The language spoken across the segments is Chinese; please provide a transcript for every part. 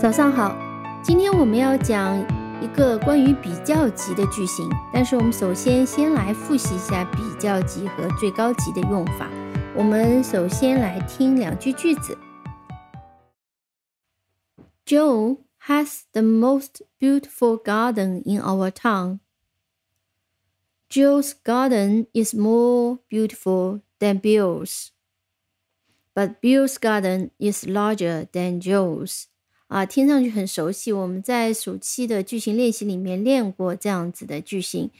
早上好，今天我们要讲一个关于比较级的句型，但是我们首先先来复习一下比较级和最高级的用法。我们首先来听两句句子：Joe has the most beautiful garden in our town. Joe's garden is more beautiful than Bill's, but Bill's garden is larger than Joe's. 啊，听上去很熟悉。我们在暑期的句型练习里面练过这样子的句型。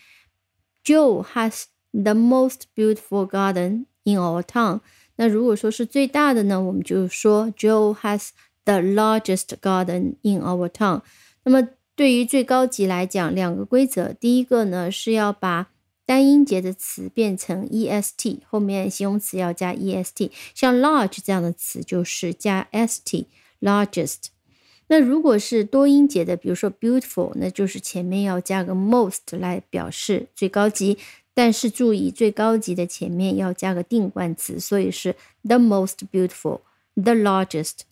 Joe has the most beautiful garden in our town。那如果说是最大的呢，我们就说 Joe has the largest garden in our town。那么对于最高级来讲，两个规则，第一个呢是要把单音节的词变成 est，后面形容词要加 est。像 large 这样的词就是加 st，largest。那如果是多音节的，比如说 beautiful，那就是前面要加个 most 来表示最高级。但是注意，最高级的前面要加个定冠词，所以是 the most beautiful，the largest。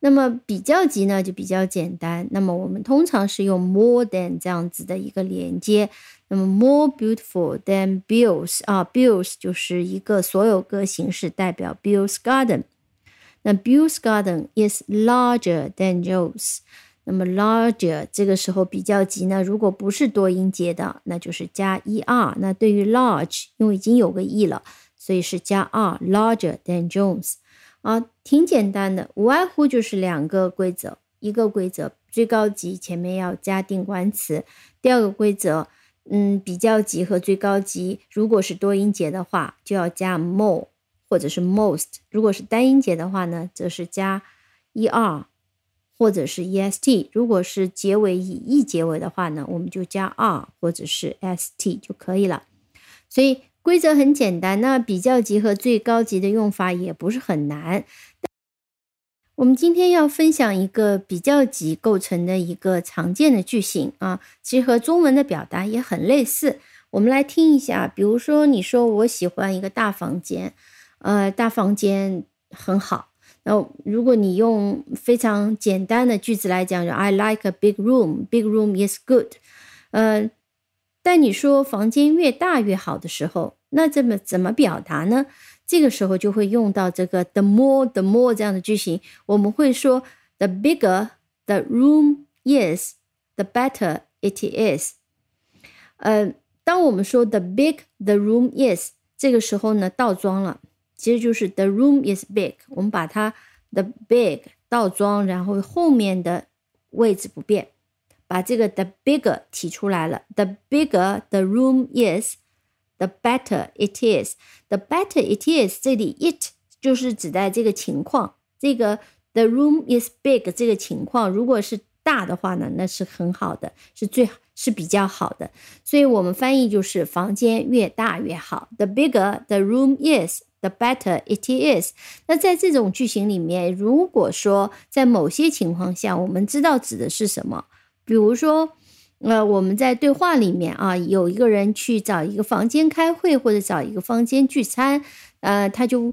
那么比较级呢，就比较简单。那么我们通常是用 more than 这样子的一个连接。那么 more beautiful than Bill's 啊，Bill's 就是一个所有格形式，代表 Bill's garden。那 Bill's garden is larger than Jones。那么 larger 这个时候比较级呢，如果不是多音节的，那就是加 er。那对于 large，因为已经有个 e 了，所以是加 r，larger than Jones，。啊，挺简单的，无外乎就是两个规则。一个规则，最高级前面要加定冠词；第二个规则，嗯，比较级和最高级，如果是多音节的话，就要加 more。或者是 most，如果是单音节的话呢，则是加 er 或者是 est。如果是结尾以 e 结尾的话呢，我们就加 r 或者是 st 就可以了。所以规则很简单，那比较级和最高级的用法也不是很难。我们今天要分享一个比较级构成的一个常见的句型啊，其实和中文的表达也很类似。我们来听一下，比如说你说我喜欢一个大房间。呃，大房间很好。那如果你用非常简单的句子来讲就，I like a big room. Big room is good. 呃，但你说房间越大越好的时候，那怎么怎么表达呢？这个时候就会用到这个 the more the more 这样的句型。我们会说 the bigger the room is, the better it is. 呃，当我们说 the big the room is，这个时候呢倒装了。其实就是 the room is big，我们把它 the big 倒装，然后后面的位置不变，把这个 the bigger 提出来了。The bigger the room is，the better it is。The better it is，这里 it 就是指代这个情况，这个 the room is big 这个情况，如果是大的话呢，那是很好的，是最是比较好的。所以我们翻译就是房间越大越好。The bigger the room is。The better it is。那在这种句型里面，如果说在某些情况下，我们知道指的是什么，比如说，呃，我们在对话里面啊，有一个人去找一个房间开会，或者找一个房间聚餐，呃，他就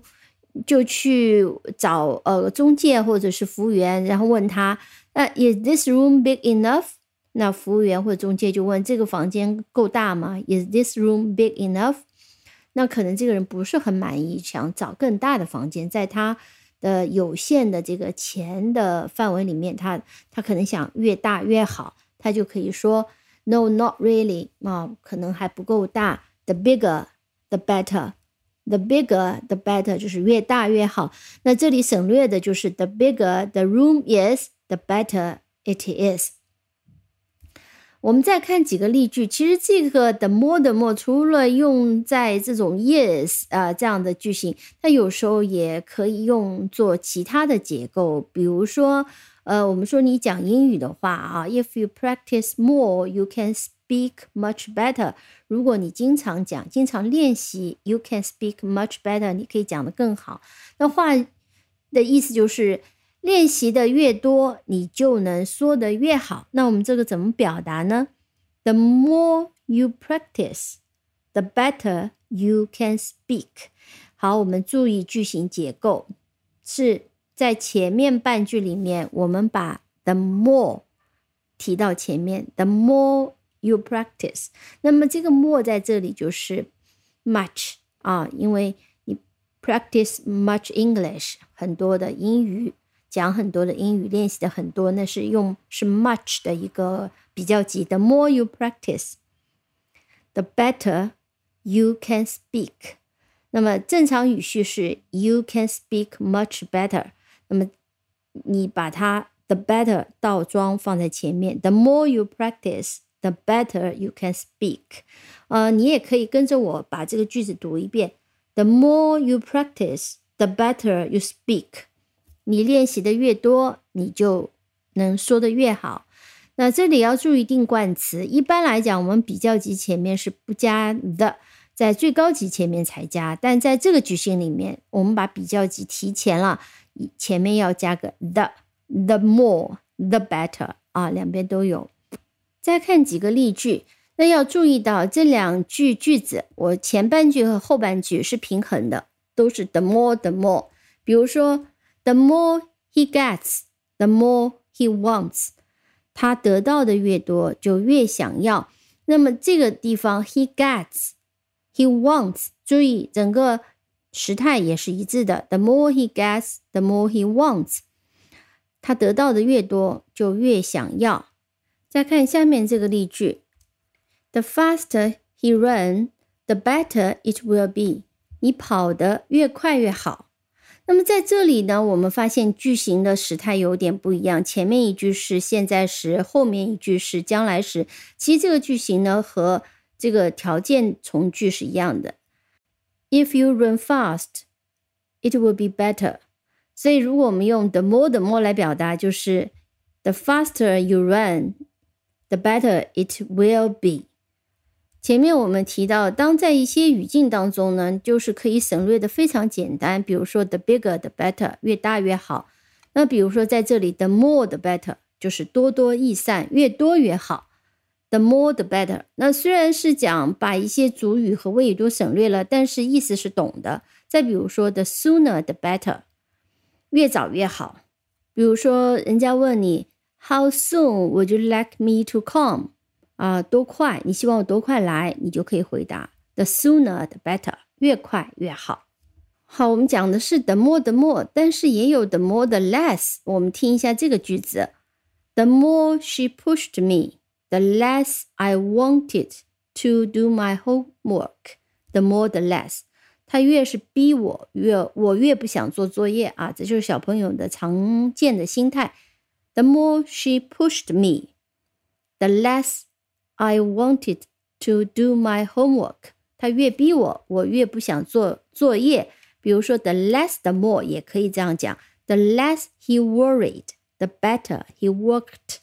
就去找呃中介或者是服务员，然后问他，呃，Is this room big enough？那服务员或中介就问，这个房间够大吗？Is this room big enough？那可能这个人不是很满意，想找更大的房间，在他的有限的这个钱的范围里面，他他可能想越大越好，他就可以说 No, not really 啊，可能还不够大。The bigger, the better. The bigger, the better 就是越大越好。那这里省略的就是 the bigger the room is, the better it is。我们再看几个例句，其实这个 the more the more 除了用在这种 yes 啊这样的句型，它有时候也可以用作其他的结构。比如说，呃，我们说你讲英语的话啊，if you practice more, you can speak much better。如果你经常讲，经常练习，you can speak much better，你可以讲得更好。那话的意思就是。练习的越多，你就能说的越好。那我们这个怎么表达呢？The more you practice, the better you can speak。好，我们注意句型结构，是在前面半句里面，我们把，the more 提到前面，the more you practice。那么这个 more 在这里就是 much 啊，因为你 practice much English，很多的英语讲很多的英语练习的很多，那是用是 much 的一个比较级。The more you practice，the better you can speak。那么正常语序是 you can speak much better。那么你把它 the better 倒装放在前面，the more you practice，the better you can speak。呃，你也可以跟着我把这个句子读一遍：the more you practice，the better you speak。 你练习的越多，你就能说的越好。那这里要注意定冠词，一般来讲，我们比较级前面是不加 the。在最高级前面才加，但在这个句型里面，我们把比较级提前了，前面要加个 the，the more the better 啊，两边都有。再看几个例句，那要注意到这两句句子，我前半句和后半句是平衡的，都是 the more the more。比如说 ，the more he gets，the more he wants，他得到的越多，就越想要。那么这个地方 he gets。He wants，注意整个时态也是一致的。The more he gets, the more he wants。他得到的越多，就越想要。再看下面这个例句：The faster he run, the better it will be。你跑得越快越好。 那么在这里呢，我们发现句型的时态有点不一样。前面一句是现在时，后面一句是将来时。其实这个句型呢和这个条件从句是一样的。If you run fast, it will be better。所以如果我们用 the more the more 来表达，就是 the faster you run, the better it will be。前面我们提到，当在一些语境当中呢，就是可以省略的非常简单。比如说 the bigger the better，越大越好。那比如说在这里 the more the better，就是多多益善，越多越好。The more the better。那虽然是讲把一些主语和谓语都省略了，但是意思是懂的。再比如说，the sooner the better，越早越好。比如说，人家问你，How soon would you like me to come？啊，多快？你希望我多快来？你就可以回答，the sooner the better，越快越好。好，我们讲的是 the more the more，但是也有 the more the less。我们听一下这个句子：The more she pushed me。The less I wanted to do my homework, the more the less。她越是逼我，越我越不想做作业啊！这就是小朋友的常见的心态。The more she pushed me, the less I wanted to do my homework。他越逼我，我越不想做作业。比如说，the less the more 也可以这样讲。The less he worried, the better he worked。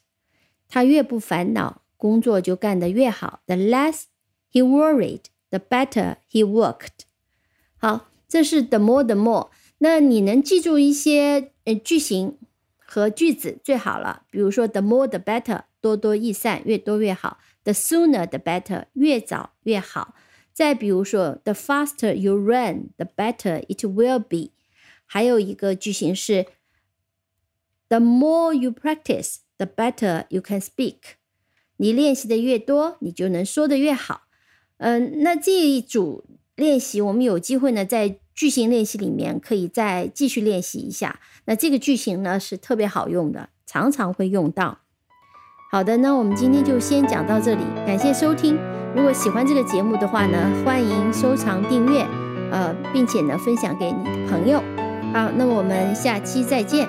他越不烦恼。工作就干得越好。The less he worried, the better he worked。好，这是 the more the more。那你能记住一些呃句型和句子最好了。比如说 the more the better， 多多益善，越多越好。The sooner the better，越早越好。再比如说 the faster you run, the better it will be。还有一个句型是 the more you practice, the better you can speak。你练习的越多，你就能说的越好。嗯，那这一组练习，我们有机会呢，在句型练习里面可以再继续练习一下。那这个句型呢是特别好用的，常常会用到。好的，那我们今天就先讲到这里，感谢收听。如果喜欢这个节目的话呢，欢迎收藏订阅，呃，并且呢分享给你的朋友。好，那我们下期再见。